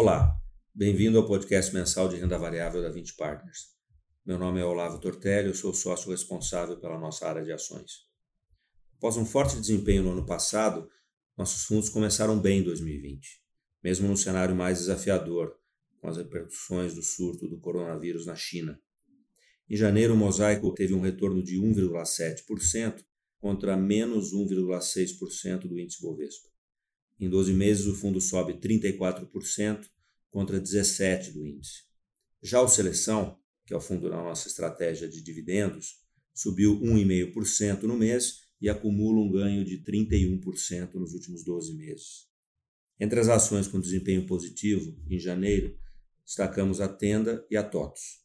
Olá, bem-vindo ao podcast mensal de renda variável da 20 Partners. Meu nome é Olavo Tortelli, eu sou sócio responsável pela nossa área de ações. Após um forte desempenho no ano passado, nossos fundos começaram bem em 2020, mesmo no cenário mais desafiador, com as repercussões do surto do coronavírus na China. Em janeiro, o mosaico teve um retorno de 1,7% contra menos 1,6% do índice Bovespa. Em 12 meses, o fundo sobe 34% contra 17% do índice. Já o Seleção, que é o fundo da nossa estratégia de dividendos, subiu 1,5% no mês e acumula um ganho de 31% nos últimos 12 meses. Entre as ações com desempenho positivo, em janeiro, destacamos a Tenda e a TOTOS.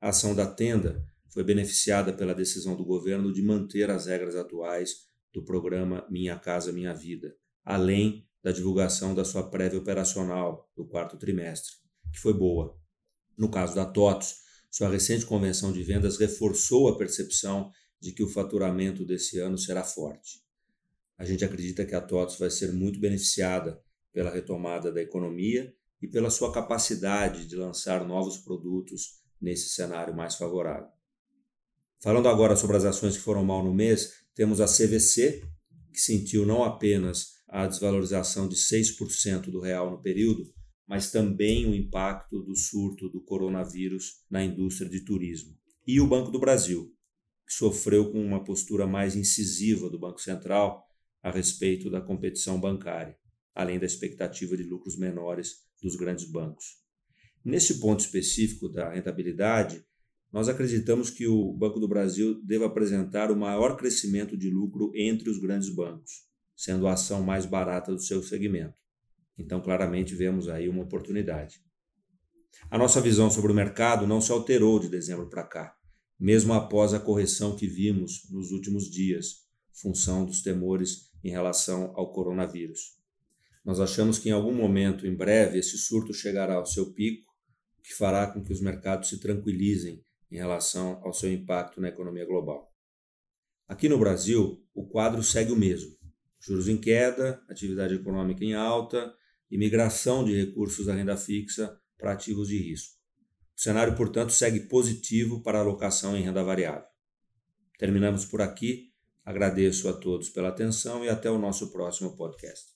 A ação da Tenda foi beneficiada pela decisão do governo de manter as regras atuais do programa Minha Casa Minha Vida, além da divulgação da sua prévia operacional do quarto trimestre, que foi boa. No caso da TOTOS, sua recente convenção de vendas reforçou a percepção de que o faturamento desse ano será forte. A gente acredita que a TOTOS vai ser muito beneficiada pela retomada da economia e pela sua capacidade de lançar novos produtos nesse cenário mais favorável. Falando agora sobre as ações que foram mal no mês, temos a CVC, que sentiu não apenas a desvalorização de 6% do real no período, mas também o impacto do surto do coronavírus na indústria de turismo. E o Banco do Brasil, que sofreu com uma postura mais incisiva do Banco Central a respeito da competição bancária, além da expectativa de lucros menores dos grandes bancos. Nesse ponto específico da rentabilidade, nós acreditamos que o Banco do Brasil deve apresentar o maior crescimento de lucro entre os grandes bancos sendo a ação mais barata do seu segmento. Então, claramente, vemos aí uma oportunidade. A nossa visão sobre o mercado não se alterou de dezembro para cá, mesmo após a correção que vimos nos últimos dias, função dos temores em relação ao coronavírus. Nós achamos que em algum momento, em breve, esse surto chegará ao seu pico, que fará com que os mercados se tranquilizem em relação ao seu impacto na economia global. Aqui no Brasil, o quadro segue o mesmo juros em queda, atividade econômica em alta e migração de recursos da renda fixa para ativos de risco. O cenário, portanto, segue positivo para a alocação em renda variável. Terminamos por aqui. Agradeço a todos pela atenção e até o nosso próximo podcast.